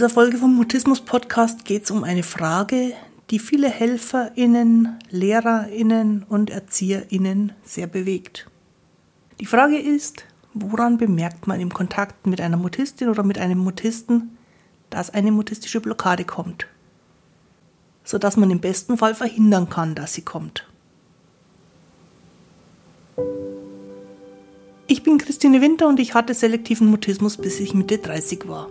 dieser Folge vom Mutismus Podcast geht es um eine Frage, die viele HelferInnen, LehrerInnen und ErzieherInnen sehr bewegt. Die Frage ist, woran bemerkt man im Kontakt mit einer Mutistin oder mit einem Mutisten, dass eine mutistische Blockade kommt? Sodass man im besten Fall verhindern kann, dass sie kommt. Ich bin Christine Winter und ich hatte selektiven Mutismus, bis ich Mitte 30 war.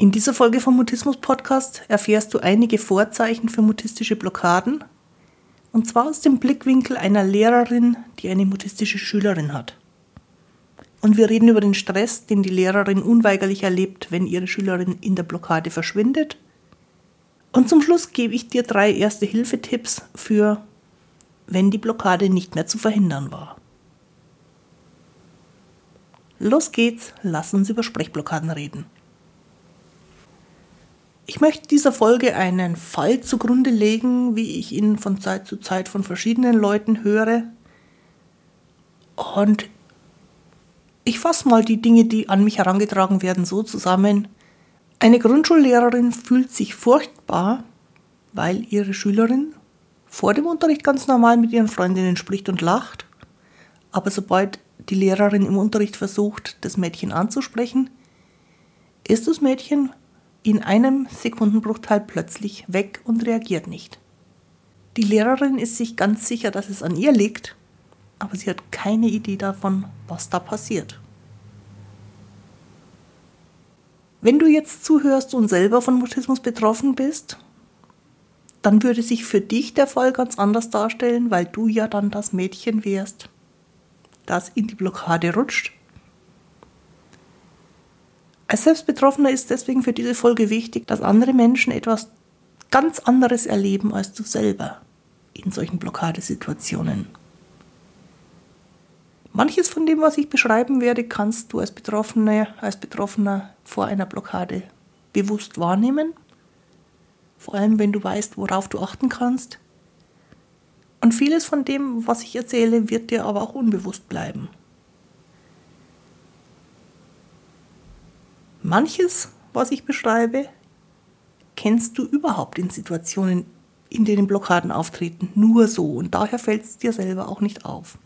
In dieser Folge vom Mutismus Podcast erfährst du einige Vorzeichen für mutistische Blockaden, und zwar aus dem Blickwinkel einer Lehrerin, die eine mutistische Schülerin hat. Und wir reden über den Stress, den die Lehrerin unweigerlich erlebt, wenn ihre Schülerin in der Blockade verschwindet. Und zum Schluss gebe ich dir drei erste Hilfetipps für, wenn die Blockade nicht mehr zu verhindern war. Los geht's, lass uns über Sprechblockaden reden. Ich möchte dieser Folge einen Fall zugrunde legen, wie ich ihn von Zeit zu Zeit von verschiedenen Leuten höre. Und ich fasse mal die Dinge, die an mich herangetragen werden, so zusammen. Eine Grundschullehrerin fühlt sich furchtbar, weil ihre Schülerin vor dem Unterricht ganz normal mit ihren Freundinnen spricht und lacht, aber sobald die Lehrerin im Unterricht versucht, das Mädchen anzusprechen, ist das Mädchen in einem Sekundenbruchteil plötzlich weg und reagiert nicht. Die Lehrerin ist sich ganz sicher, dass es an ihr liegt, aber sie hat keine Idee davon, was da passiert. Wenn du jetzt zuhörst und selber von Mutismus betroffen bist, dann würde sich für dich der Fall ganz anders darstellen, weil du ja dann das Mädchen wärst, das in die Blockade rutscht als Selbstbetroffener ist deswegen für diese Folge wichtig, dass andere Menschen etwas ganz anderes erleben als du selber in solchen Blockadesituationen. Manches von dem, was ich beschreiben werde, kannst du als Betroffener, als Betroffener vor einer Blockade bewusst wahrnehmen. Vor allem, wenn du weißt, worauf du achten kannst. Und vieles von dem, was ich erzähle, wird dir aber auch unbewusst bleiben. Manches, was ich beschreibe, kennst du überhaupt in Situationen, in denen Blockaden auftreten, nur so und daher fällt es dir selber auch nicht auf.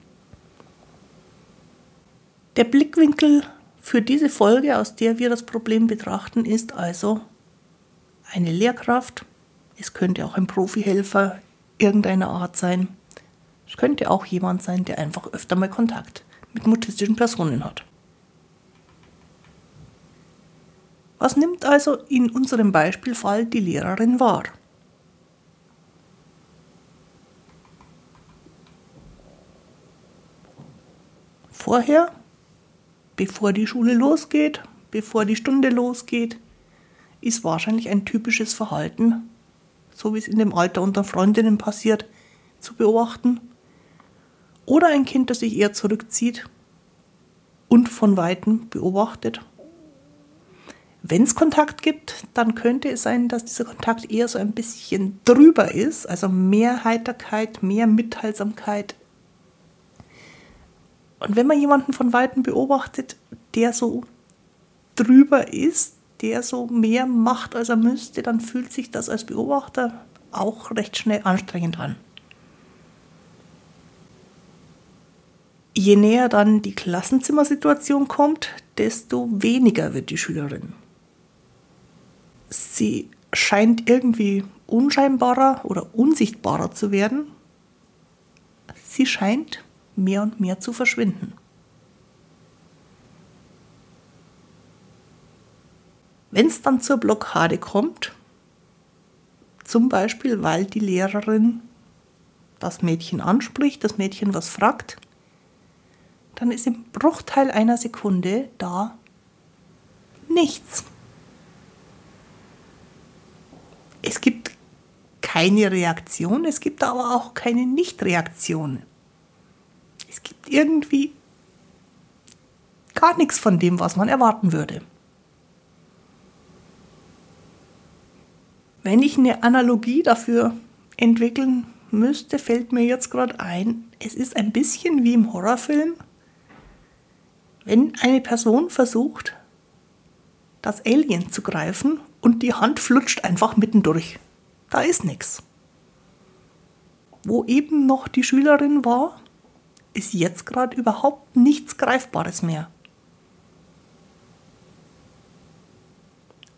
Der Blickwinkel für diese Folge, aus der wir das Problem betrachten, ist also eine Lehrkraft. Es könnte auch ein Profihelfer irgendeiner Art sein. Es könnte auch jemand sein, der einfach öfter mal Kontakt mit mutistischen Personen hat. Was nimmt also in unserem Beispielfall die Lehrerin wahr? Vorher, bevor die Schule losgeht, bevor die Stunde losgeht, ist wahrscheinlich ein typisches Verhalten, so wie es in dem Alter unter Freundinnen passiert, zu beobachten. Oder ein Kind, das sich eher zurückzieht und von weitem beobachtet wenn es Kontakt gibt, dann könnte es sein, dass dieser Kontakt eher so ein bisschen drüber ist, also mehr Heiterkeit, mehr Mitteilsamkeit. Und wenn man jemanden von weitem beobachtet, der so drüber ist, der so mehr macht, als er müsste, dann fühlt sich das als Beobachter auch recht schnell anstrengend an. Je näher dann die Klassenzimmersituation kommt, desto weniger wird die Schülerin sie scheint irgendwie unscheinbarer oder unsichtbarer zu werden. Sie scheint mehr und mehr zu verschwinden. Wenn es dann zur Blockade kommt, zum Beispiel weil die Lehrerin das Mädchen anspricht, das Mädchen was fragt, dann ist im Bruchteil einer Sekunde da nichts. Es gibt keine Reaktion, es gibt aber auch keine Nichtreaktion. Es gibt irgendwie gar nichts von dem, was man erwarten würde. Wenn ich eine Analogie dafür entwickeln müsste, fällt mir jetzt gerade ein, es ist ein bisschen wie im Horrorfilm, wenn eine Person versucht, das Alien zu greifen und die Hand flutscht einfach mittendurch. Da ist nichts. Wo eben noch die Schülerin war, ist jetzt gerade überhaupt nichts Greifbares mehr.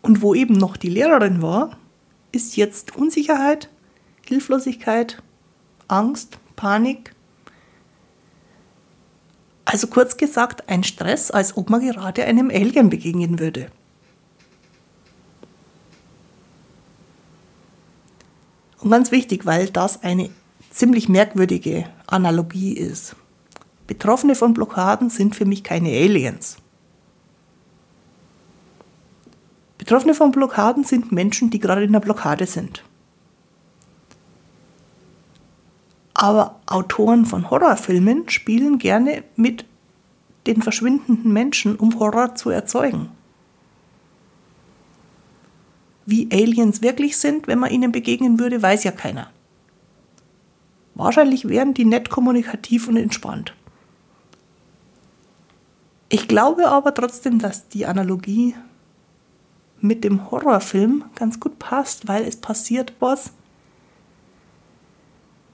Und wo eben noch die Lehrerin war, ist jetzt Unsicherheit, Hilflosigkeit, Angst, Panik. Also kurz gesagt ein Stress, als ob man gerade einem Alien begegnen würde. Und ganz wichtig, weil das eine ziemlich merkwürdige Analogie ist. Betroffene von Blockaden sind für mich keine Aliens. Betroffene von Blockaden sind Menschen, die gerade in der Blockade sind. Aber Autoren von Horrorfilmen spielen gerne mit den verschwindenden Menschen, um Horror zu erzeugen. Wie Aliens wirklich sind, wenn man ihnen begegnen würde, weiß ja keiner. Wahrscheinlich wären die nett kommunikativ und entspannt. Ich glaube aber trotzdem, dass die Analogie mit dem Horrorfilm ganz gut passt, weil es passiert was,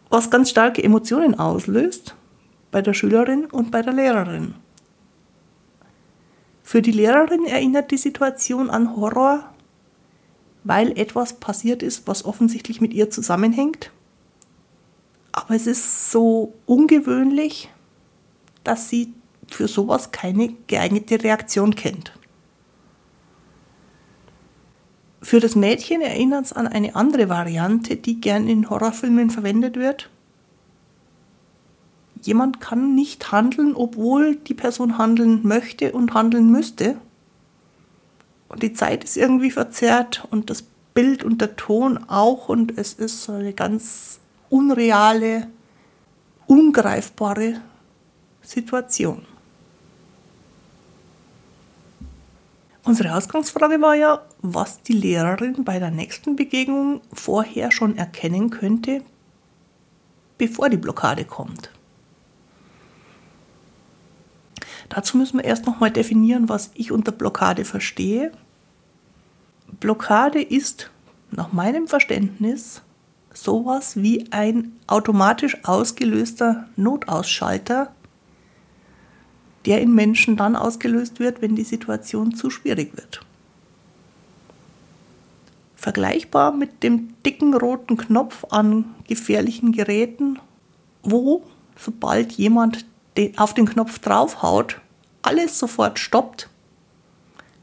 was ganz starke Emotionen auslöst bei der Schülerin und bei der Lehrerin. Für die Lehrerin erinnert die Situation an Horror, weil etwas passiert ist, was offensichtlich mit ihr zusammenhängt. Aber es ist so ungewöhnlich, dass sie für sowas keine geeignete Reaktion kennt. Für das Mädchen erinnert es an eine andere Variante, die gern in Horrorfilmen verwendet wird. Jemand kann nicht handeln, obwohl die Person handeln möchte und handeln müsste. Und die Zeit ist irgendwie verzerrt und das Bild und der Ton auch und es ist so eine ganz unreale, ungreifbare Situation. Unsere Ausgangsfrage war ja, was die Lehrerin bei der nächsten Begegnung vorher schon erkennen könnte, bevor die Blockade kommt. Dazu müssen wir erst nochmal definieren, was ich unter Blockade verstehe. Blockade ist nach meinem Verständnis sowas wie ein automatisch ausgelöster Notausschalter der in Menschen dann ausgelöst wird, wenn die Situation zu schwierig wird. Vergleichbar mit dem dicken roten Knopf an gefährlichen Geräten, wo, sobald jemand auf den Knopf draufhaut, alles sofort stoppt,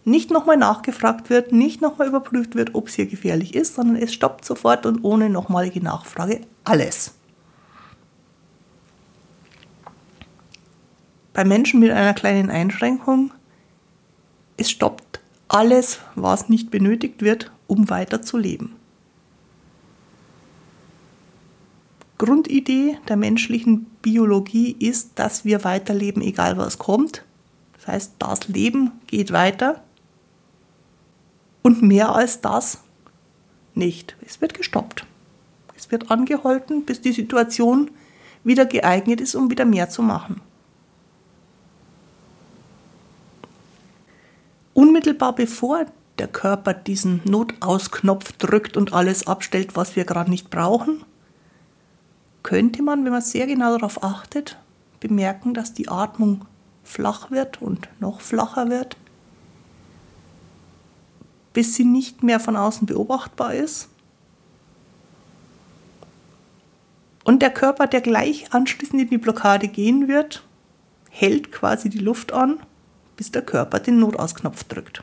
nicht nochmal nachgefragt wird, nicht nochmal überprüft wird, ob es hier gefährlich ist, sondern es stoppt sofort und ohne nochmalige Nachfrage alles. Bei Menschen mit einer kleinen Einschränkung, es stoppt alles, was nicht benötigt wird, um weiter zu leben. Grundidee der menschlichen Biologie ist, dass wir weiterleben, egal was kommt. Das heißt, das Leben geht weiter. Und mehr als das nicht. Es wird gestoppt. Es wird angehalten, bis die Situation wieder geeignet ist, um wieder mehr zu machen. unmittelbar bevor der Körper diesen Notausknopf drückt und alles abstellt, was wir gerade nicht brauchen, könnte man, wenn man sehr genau darauf achtet, bemerken, dass die Atmung flach wird und noch flacher wird, bis sie nicht mehr von außen beobachtbar ist. Und der Körper, der gleich anschließend in die Blockade gehen wird, hält quasi die Luft an bis der Körper den Notausknopf drückt.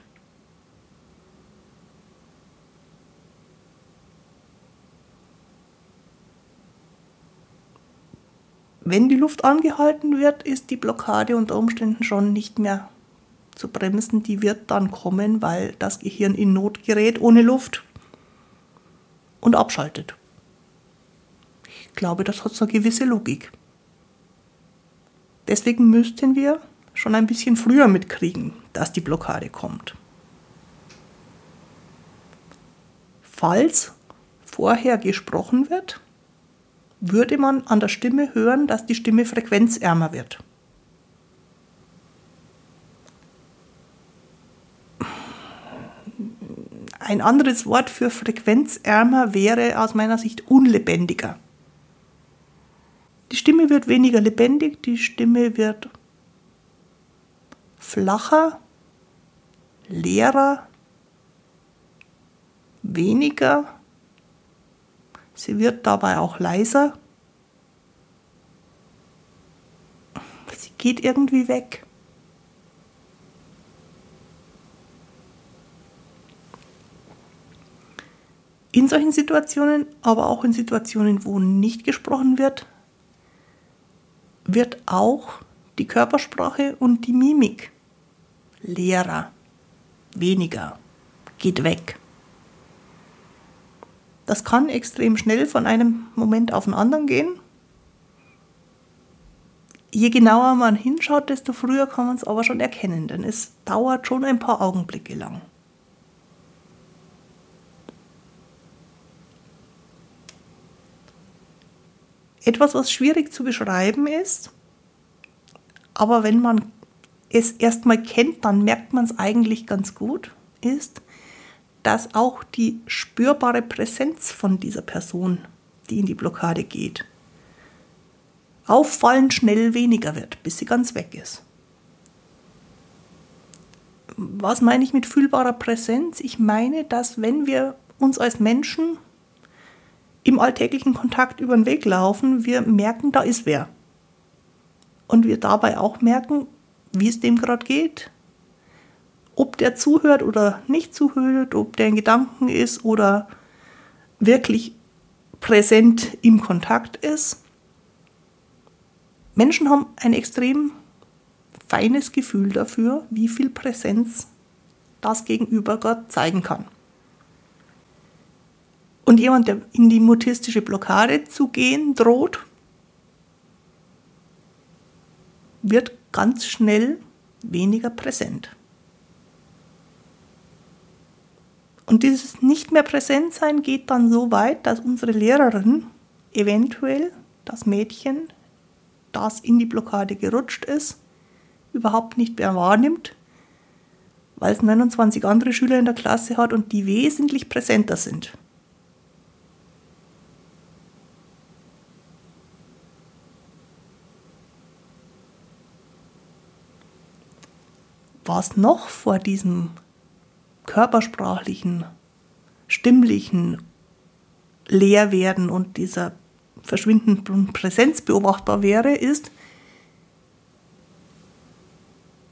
Wenn die Luft angehalten wird, ist die Blockade unter Umständen schon nicht mehr zu bremsen. Die wird dann kommen, weil das Gehirn in Not gerät ohne Luft. und abschaltet. Ich glaube, das hat so eine gewisse Logik. Deswegen müssten wir schon ein bisschen früher mitkriegen, dass die Blockade kommt. Falls vorher gesprochen wird, würde man an der Stimme hören, dass die Stimme frequenzärmer wird. Ein anderes Wort für frequenzärmer wäre aus meiner Sicht unlebendiger. Die Stimme wird weniger lebendig, die Stimme wird flacher, leerer, weniger. Sie wird dabei auch leiser. Sie geht irgendwie weg. In solchen Situationen, aber auch in Situationen, wo nicht gesprochen wird, wird auch die Körpersprache und die Mimik leerer, weniger, geht weg. Das kann extrem schnell von einem Moment auf den anderen gehen. Je genauer man hinschaut, desto früher kann man es aber schon erkennen, denn es dauert schon ein paar Augenblicke lang. Etwas, was schwierig zu beschreiben ist, aber wenn man es erstmal kennt, dann merkt man es eigentlich ganz gut, ist, dass auch die spürbare Präsenz von dieser Person, die in die Blockade geht, auffallend schnell weniger wird, bis sie ganz weg ist. Was meine ich mit fühlbarer Präsenz? Ich meine, dass wenn wir uns als Menschen im alltäglichen Kontakt über den Weg laufen, wir merken, da ist wer. Und wir dabei auch merken, wie es dem gerade geht. Ob der zuhört oder nicht zuhört, ob der in Gedanken ist oder wirklich präsent im Kontakt ist. Menschen haben ein extrem feines Gefühl dafür, wie viel Präsenz das Gegenüber gerade zeigen kann. Und jemand, der in die mutistische Blockade zu gehen droht, wird ganz schnell weniger präsent. Und dieses nicht mehr präsent sein geht dann so weit, dass unsere Lehrerin eventuell das Mädchen, das in die Blockade gerutscht ist, überhaupt nicht mehr wahrnimmt, weil es 29 andere Schüler in der Klasse hat und die wesentlich präsenter sind. Was noch vor diesem körpersprachlichen, stimmlichen Leerwerden und dieser verschwindenden Präsenz beobachtbar wäre, ist,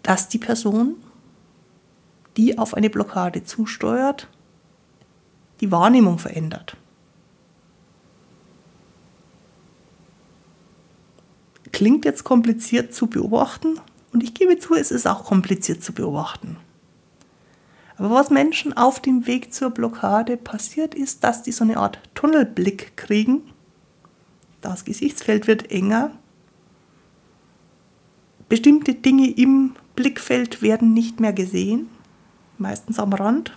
dass die Person, die auf eine Blockade zusteuert, die Wahrnehmung verändert. Klingt jetzt kompliziert zu beobachten, und ich gebe zu, es ist auch kompliziert zu beobachten. Aber was Menschen auf dem Weg zur Blockade passiert, ist, dass die so eine Art Tunnelblick kriegen. Das Gesichtsfeld wird enger. Bestimmte Dinge im Blickfeld werden nicht mehr gesehen, meistens am Rand.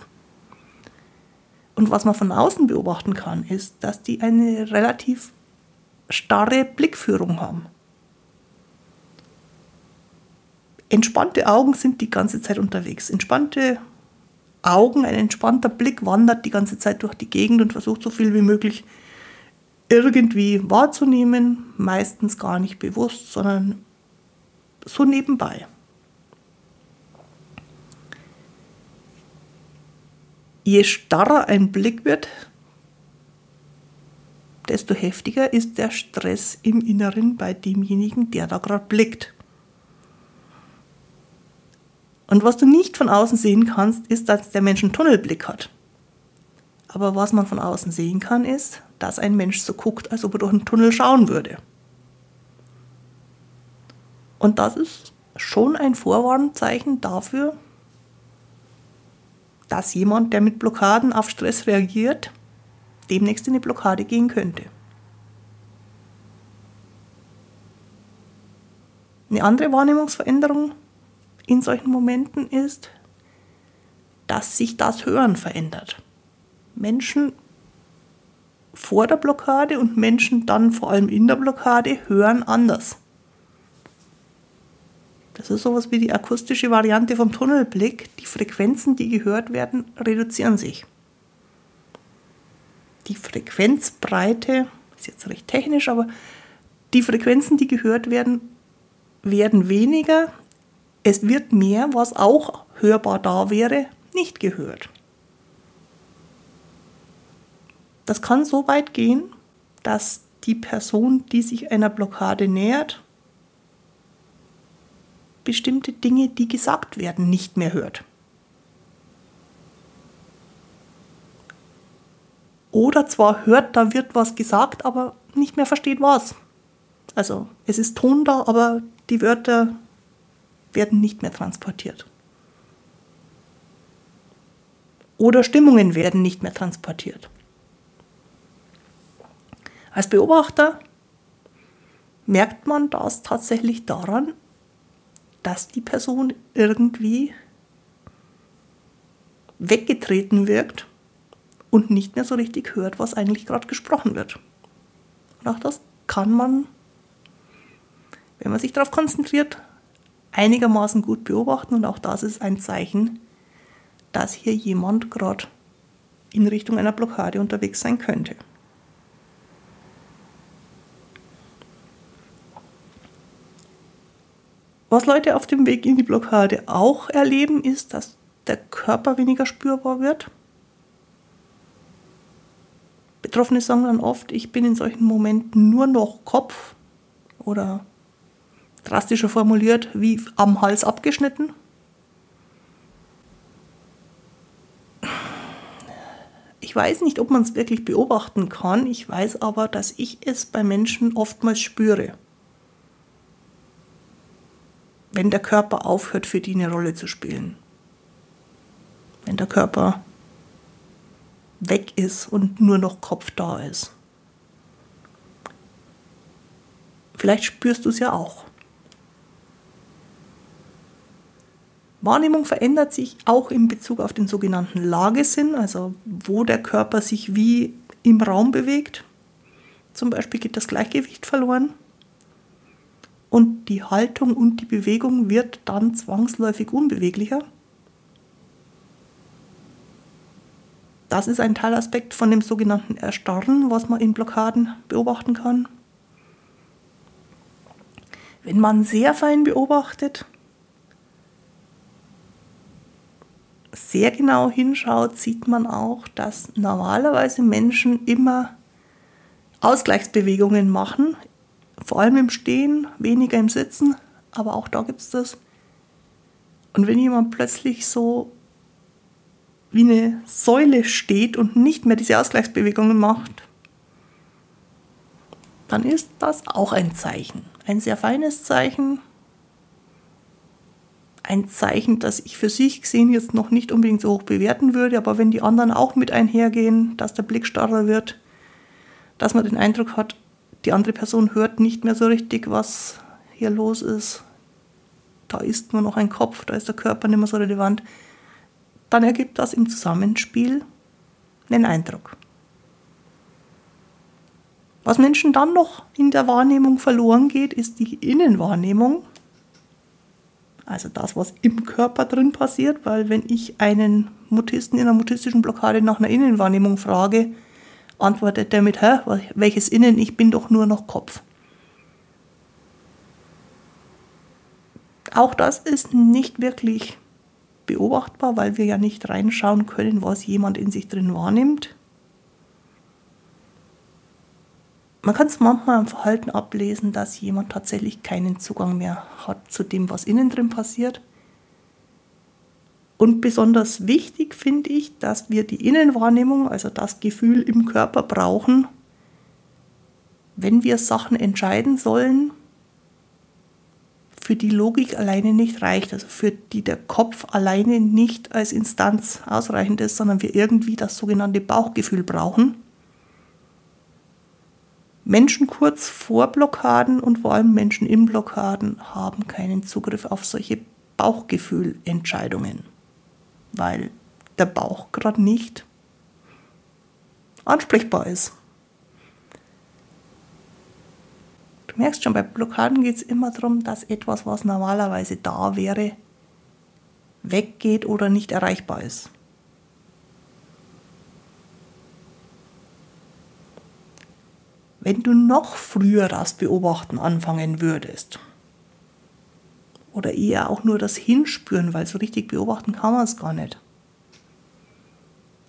Und was man von außen beobachten kann, ist, dass die eine relativ starre Blickführung haben. Entspannte Augen sind die ganze Zeit unterwegs. Entspannte Augen, ein entspannter Blick wandert die ganze Zeit durch die Gegend und versucht so viel wie möglich irgendwie wahrzunehmen, meistens gar nicht bewusst, sondern so nebenbei. Je starrer ein Blick wird, desto heftiger ist der Stress im Inneren bei demjenigen, der da gerade blickt. Und was du nicht von außen sehen kannst, ist, dass der Mensch einen Tunnelblick hat. Aber was man von außen sehen kann, ist, dass ein Mensch so guckt, als ob er durch einen Tunnel schauen würde. Und das ist schon ein Vorwarnzeichen dafür, dass jemand, der mit Blockaden auf Stress reagiert, demnächst in eine Blockade gehen könnte. Eine andere Wahrnehmungsveränderung in solchen Momenten ist, dass sich das Hören verändert. Menschen vor der Blockade und Menschen dann vor allem in der Blockade hören anders. Das ist sowas wie die akustische Variante vom Tunnelblick. Die Frequenzen, die gehört werden, reduzieren sich. Die Frequenzbreite ist jetzt recht technisch, aber die Frequenzen, die gehört werden, werden weniger. Es wird mehr, was auch hörbar da wäre, nicht gehört. Das kann so weit gehen, dass die Person, die sich einer Blockade nähert, bestimmte Dinge, die gesagt werden, nicht mehr hört. Oder zwar hört, da wird was gesagt, aber nicht mehr versteht was. Also es ist Ton da, aber die Wörter werden nicht mehr transportiert. Oder Stimmungen werden nicht mehr transportiert. Als Beobachter merkt man das tatsächlich daran, dass die Person irgendwie weggetreten wirkt und nicht mehr so richtig hört, was eigentlich gerade gesprochen wird. Und auch das kann man, wenn man sich darauf konzentriert, einigermaßen gut beobachten und auch das ist ein Zeichen, dass hier jemand gerade in Richtung einer Blockade unterwegs sein könnte. Was Leute auf dem Weg in die Blockade auch erleben, ist, dass der Körper weniger spürbar wird. Betroffene sagen dann oft, ich bin in solchen Momenten nur noch Kopf oder drastischer formuliert, wie am Hals abgeschnitten. Ich weiß nicht, ob man es wirklich beobachten kann. Ich weiß aber, dass ich es bei Menschen oftmals spüre wenn der Körper aufhört, für die eine Rolle zu spielen. Wenn der Körper weg ist und nur noch Kopf da ist. Vielleicht spürst du es ja auch. Wahrnehmung verändert sich auch in Bezug auf den sogenannten Lagesinn, also wo der Körper sich wie im Raum bewegt. Zum Beispiel geht das Gleichgewicht verloren und die Haltung und die Bewegung wird dann zwangsläufig unbeweglicher. Das ist ein Teilaspekt von dem sogenannten Erstarren, was man in Blockaden beobachten kann. Wenn man sehr fein beobachtet, sehr genau hinschaut, sieht man auch, dass normalerweise Menschen immer Ausgleichsbewegungen machen vor allem im Stehen, weniger im Sitzen, aber auch da gibt es das. Und wenn jemand plötzlich so wie eine Säule steht und nicht mehr diese Ausgleichsbewegungen macht, dann ist das auch ein Zeichen. Ein sehr feines Zeichen. Ein Zeichen, das ich für sich gesehen jetzt noch nicht unbedingt so hoch bewerten würde, aber wenn die anderen auch mit einhergehen, dass der Blick starrer wird, dass man den Eindruck hat, die andere Person hört nicht mehr so richtig, was hier los ist. Da ist nur noch ein Kopf, da ist der Körper nicht mehr so relevant. Dann ergibt das im Zusammenspiel einen Eindruck. Was Menschen dann noch in der Wahrnehmung verloren geht, ist die Innenwahrnehmung. Also das, was im Körper drin passiert, weil wenn ich einen Mutisten in einer mutistischen Blockade nach einer Innenwahrnehmung frage, antwortet er mit, hä, welches Innen, ich bin doch nur noch Kopf. Auch das ist nicht wirklich beobachtbar, weil wir ja nicht reinschauen können, was jemand in sich drin wahrnimmt. Man kann es manchmal am Verhalten ablesen, dass jemand tatsächlich keinen Zugang mehr hat zu dem, was innen drin passiert. Und besonders wichtig finde ich, dass wir die Innenwahrnehmung, also das Gefühl im Körper brauchen, wenn wir Sachen entscheiden sollen, für die Logik alleine nicht reicht, also für die der Kopf alleine nicht als Instanz ausreichend ist, sondern wir irgendwie das sogenannte Bauchgefühl brauchen. Menschen kurz vor Blockaden und vor allem Menschen in Blockaden haben keinen Zugriff auf solche Bauchgefühlentscheidungen, weil der Bauch gerade nicht ansprechbar ist. Du merkst schon, bei Blockaden geht es immer darum, dass etwas, was normalerweise da wäre, weggeht oder nicht erreichbar ist. Wenn du noch früher das Beobachten anfangen würdest, oder eher auch nur das Hinspüren, weil so richtig beobachten kann man es gar nicht,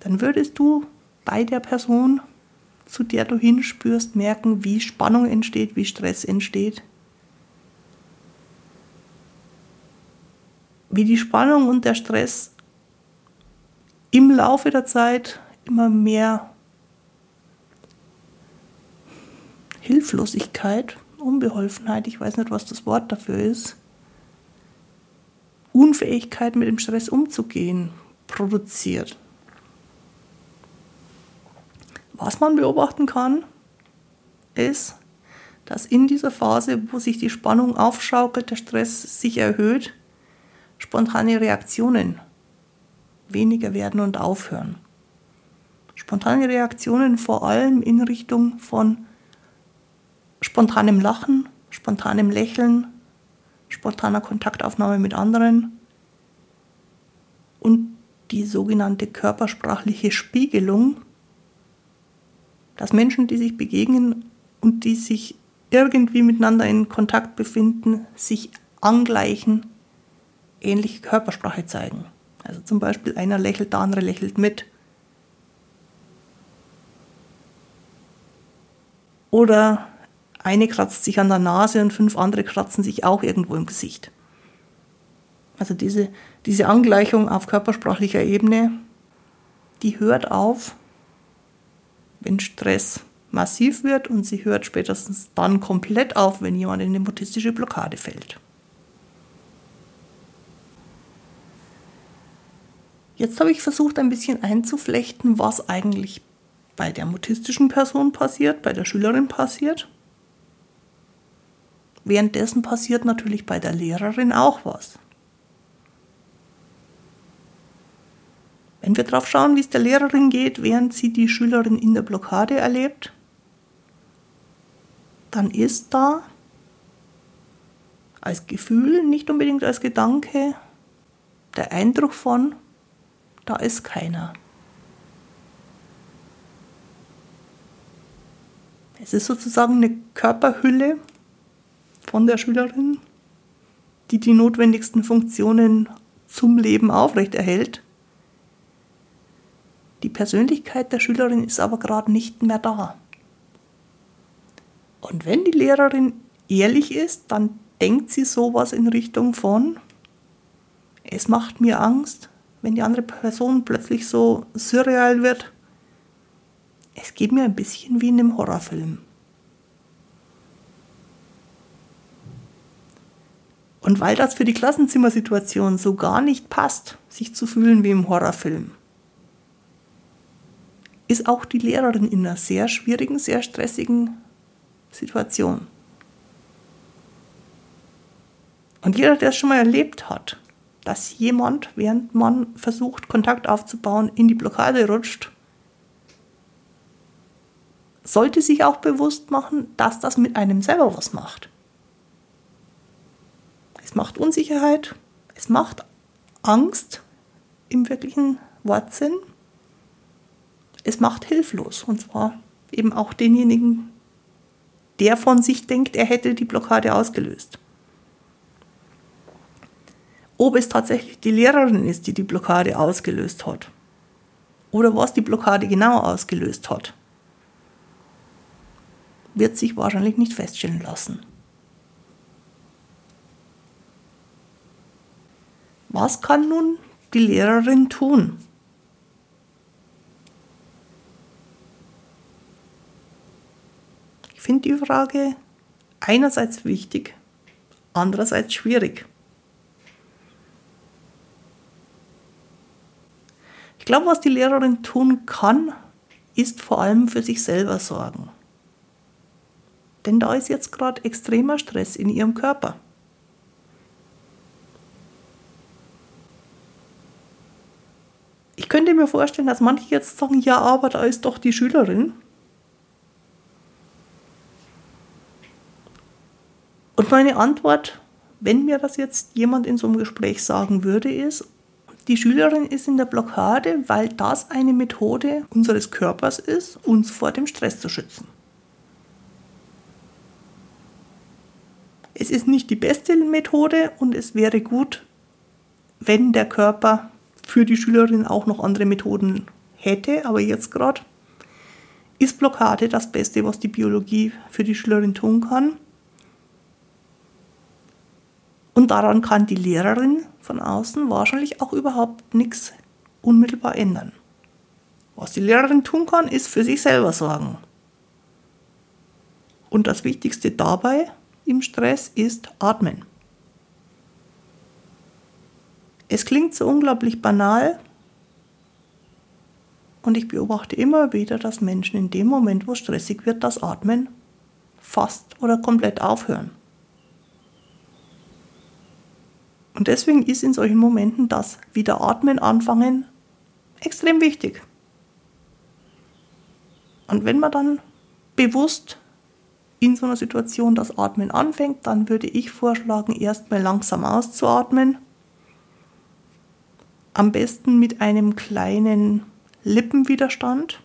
dann würdest du bei der Person, zu der du hinspürst, merken, wie Spannung entsteht, wie Stress entsteht, wie die Spannung und der Stress im Laufe der Zeit immer mehr Hilflosigkeit, Unbeholfenheit, ich weiß nicht, was das Wort dafür ist, Unfähigkeit mit dem Stress umzugehen, produziert. Was man beobachten kann, ist, dass in dieser Phase, wo sich die Spannung aufschaukelt, der Stress sich erhöht, spontane Reaktionen weniger werden und aufhören. Spontane Reaktionen vor allem in Richtung von spontanem Lachen, spontanem Lächeln, spontaner Kontaktaufnahme mit anderen und die sogenannte körpersprachliche Spiegelung, dass Menschen, die sich begegnen und die sich irgendwie miteinander in Kontakt befinden, sich angleichen, ähnliche Körpersprache zeigen. Also zum Beispiel einer lächelt, der andere lächelt mit. Oder eine kratzt sich an der Nase und fünf andere kratzen sich auch irgendwo im Gesicht. Also diese, diese Angleichung auf körpersprachlicher Ebene, die hört auf, wenn Stress massiv wird und sie hört spätestens dann komplett auf, wenn jemand in eine mutistische Blockade fällt. Jetzt habe ich versucht, ein bisschen einzuflechten, was eigentlich bei der mutistischen Person passiert, bei der Schülerin passiert. Währenddessen passiert natürlich bei der Lehrerin auch was. Wenn wir drauf schauen, wie es der Lehrerin geht, während sie die Schülerin in der Blockade erlebt, dann ist da als Gefühl, nicht unbedingt als Gedanke, der Eindruck von, da ist keiner. Es ist sozusagen eine Körperhülle von der Schülerin, die die notwendigsten Funktionen zum Leben aufrechterhält. Die Persönlichkeit der Schülerin ist aber gerade nicht mehr da. Und wenn die Lehrerin ehrlich ist, dann denkt sie sowas in Richtung von, es macht mir Angst, wenn die andere Person plötzlich so surreal wird. Es geht mir ein bisschen wie in einem Horrorfilm. Und weil das für die Klassenzimmersituation so gar nicht passt, sich zu fühlen wie im Horrorfilm, ist auch die Lehrerin in einer sehr schwierigen, sehr stressigen Situation. Und jeder, der es schon mal erlebt hat, dass jemand, während man versucht, Kontakt aufzubauen, in die Blockade rutscht, sollte sich auch bewusst machen, dass das mit einem selber was macht. Es macht Unsicherheit, es macht Angst im wirklichen Wortsinn, es macht hilflos und zwar eben auch denjenigen, der von sich denkt, er hätte die Blockade ausgelöst. Ob es tatsächlich die Lehrerin ist, die die Blockade ausgelöst hat. Oder was die Blockade genau ausgelöst hat, wird sich wahrscheinlich nicht feststellen lassen. Was kann nun die Lehrerin tun? Ich finde die Frage einerseits wichtig, andererseits schwierig. glaube, was die Lehrerin tun kann, ist vor allem für sich selber sorgen. Denn da ist jetzt gerade extremer Stress in ihrem Körper. Ich könnte mir vorstellen, dass manche jetzt sagen, ja, aber da ist doch die Schülerin. Und meine Antwort, wenn mir das jetzt jemand in so einem Gespräch sagen würde, ist, die Schülerin ist in der Blockade, weil das eine Methode unseres Körpers ist, uns vor dem Stress zu schützen. Es ist nicht die beste Methode und es wäre gut, wenn der Körper für die Schülerin auch noch andere Methoden hätte, aber jetzt gerade ist Blockade das Beste, was die Biologie für die Schülerin tun kann. Und daran kann die Lehrerin von außen wahrscheinlich auch überhaupt nichts unmittelbar ändern. Was die Lehrerin tun kann, ist für sich selber sorgen. Und das Wichtigste dabei im Stress ist atmen. Es klingt so unglaublich banal und ich beobachte immer wieder, dass Menschen in dem Moment, wo es stressig wird, das Atmen fast oder komplett aufhören. Und deswegen ist in solchen Momenten das wieder Atmen anfangen extrem wichtig. Und wenn man dann bewusst in so einer Situation das Atmen anfängt, dann würde ich vorschlagen, erstmal langsam auszuatmen am besten mit einem kleinen Lippenwiderstand.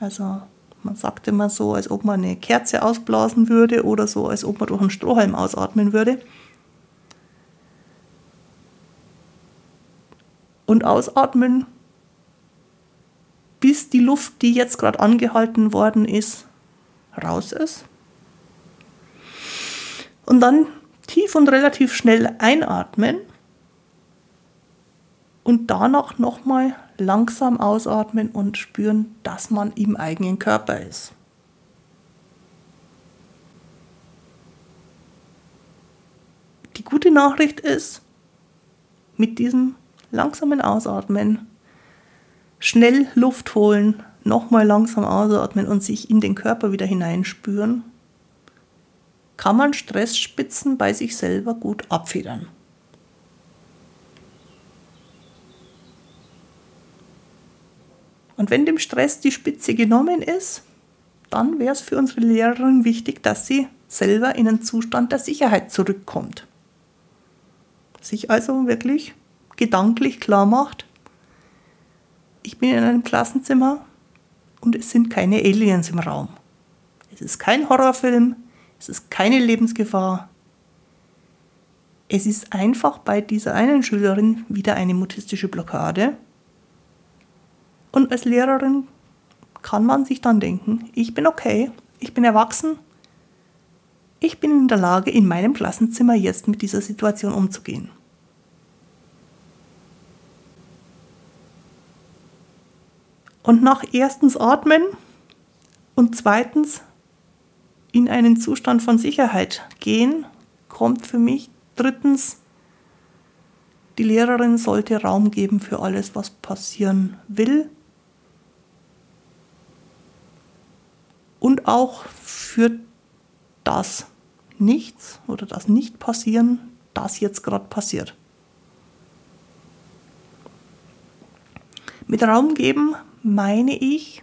Also man sagt immer so, als ob man eine Kerze ausblasen würde oder so, als ob man durch einen Strohhalm ausatmen würde. Und ausatmen, bis die Luft, die jetzt gerade angehalten worden ist, raus ist. Und dann tief und relativ schnell einatmen und danach nochmal langsam ausatmen und spüren, dass man im eigenen Körper ist. Die gute Nachricht ist, mit diesem langsamen Ausatmen, schnell Luft holen, nochmal langsam ausatmen und sich in den Körper wieder hineinspüren, kann man Stressspitzen bei sich selber gut abfedern. Und wenn dem Stress die Spitze genommen ist, dann wäre es für unsere Lehrerin wichtig, dass sie selber in einen Zustand der Sicherheit zurückkommt. Sich also wirklich gedanklich klar macht, ich bin in einem Klassenzimmer und es sind keine Aliens im Raum. Es ist kein Horrorfilm, es ist keine Lebensgefahr. Es ist einfach bei dieser einen Schülerin wieder eine mutistische Blockade und als Lehrerin kann man sich dann denken, ich bin okay, ich bin erwachsen, ich bin in der Lage, in meinem Klassenzimmer jetzt mit dieser Situation umzugehen. Und nach erstens atmen und zweitens in einen Zustand von Sicherheit gehen, kommt für mich drittens die Lehrerin sollte Raum geben für alles, was passieren will und auch für das Nichts oder das Nicht-Passieren, das jetzt gerade passiert. Mit Raum geben meine ich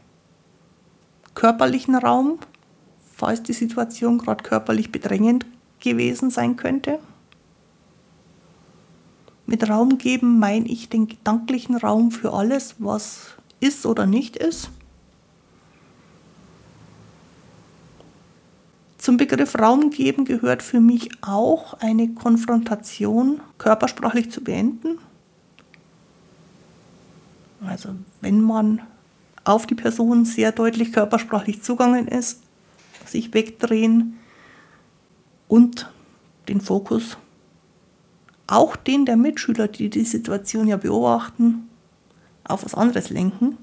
körperlichen Raum, falls die Situation gerade körperlich bedrängend gewesen sein könnte. Mit Raum geben meine ich den gedanklichen Raum für alles, was ist oder nicht ist. Zum Begriff Raum geben gehört für mich auch eine Konfrontation körpersprachlich zu beenden. Also wenn man auf die Person sehr deutlich körpersprachlich zugangen ist, sich wegdrehen und den Fokus, auch den der Mitschüler, die die Situation ja beobachten, auf was anderes lenken.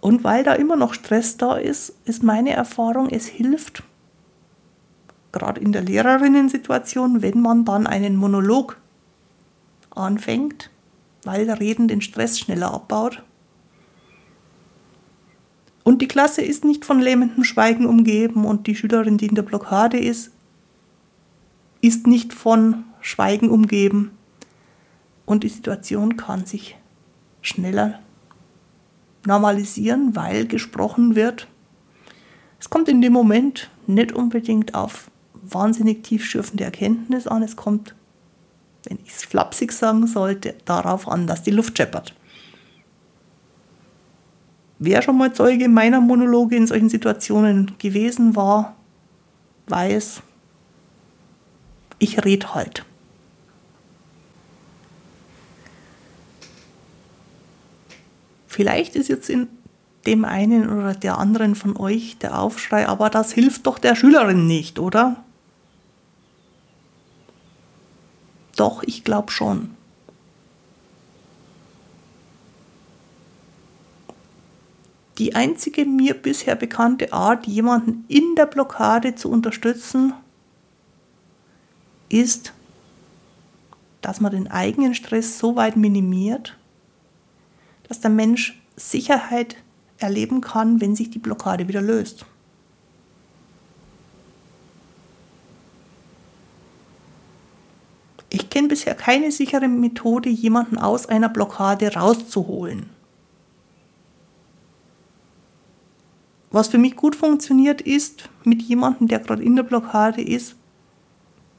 Und weil da immer noch Stress da ist, ist meine Erfahrung, es hilft, gerade in der Lehrerinnen-Situation, wenn man dann einen Monolog anfängt, weil Reden den Stress schneller abbaut. Und die Klasse ist nicht von lähmendem Schweigen umgeben und die Schülerin, die in der Blockade ist, ist nicht von Schweigen umgeben. Und die Situation kann sich schneller normalisieren, weil gesprochen wird. Es kommt in dem Moment nicht unbedingt auf wahnsinnig tiefschürfende Erkenntnis an. Es kommt, wenn ich es flapsig sagen sollte, darauf an, dass die Luft scheppert. Wer schon mal Zeuge meiner Monologe in solchen Situationen gewesen war, weiß, ich rede halt. Vielleicht ist jetzt in dem einen oder der anderen von euch der Aufschrei, aber das hilft doch der Schülerin nicht, oder? Doch, ich glaube schon. Die einzige mir bisher bekannte Art, jemanden in der Blockade zu unterstützen, ist, dass man den eigenen Stress so weit minimiert, dass der Mensch Sicherheit erleben kann, wenn sich die Blockade wieder löst. Ich kenne bisher keine sichere Methode, jemanden aus einer Blockade rauszuholen. Was für mich gut funktioniert, ist, mit jemandem, der gerade in der Blockade ist,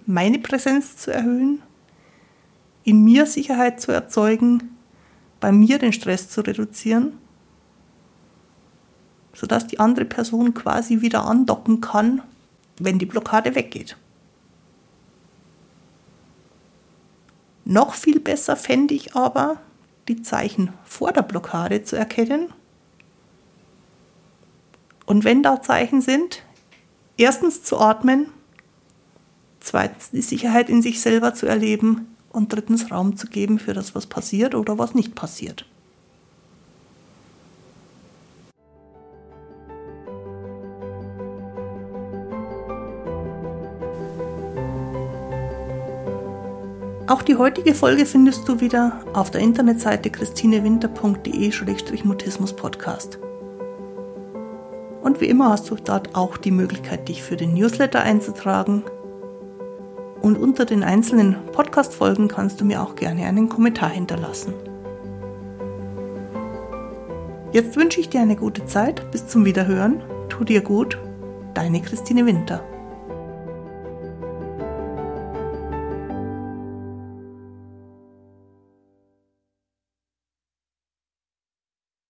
meine Präsenz zu erhöhen, in mir Sicherheit zu erzeugen, bei mir den Stress zu reduzieren, sodass die andere Person quasi wieder andocken kann, wenn die Blockade weggeht. Noch viel besser fände ich aber, die Zeichen vor der Blockade zu erkennen und wenn da Zeichen sind, erstens zu atmen, zweitens die Sicherheit in sich selber zu erleben und drittens Raum zu geben für das, was passiert oder was nicht passiert. Auch die heutige Folge findest du wieder auf der Internetseite christinewinter.de-mutismus-podcast. Und wie immer hast du dort auch die Möglichkeit, dich für den Newsletter einzutragen. Und unter den einzelnen Podcast-Folgen kannst du mir auch gerne einen Kommentar hinterlassen. Jetzt wünsche ich dir eine gute Zeit. Bis zum Wiederhören. Tu dir gut. Deine Christine Winter.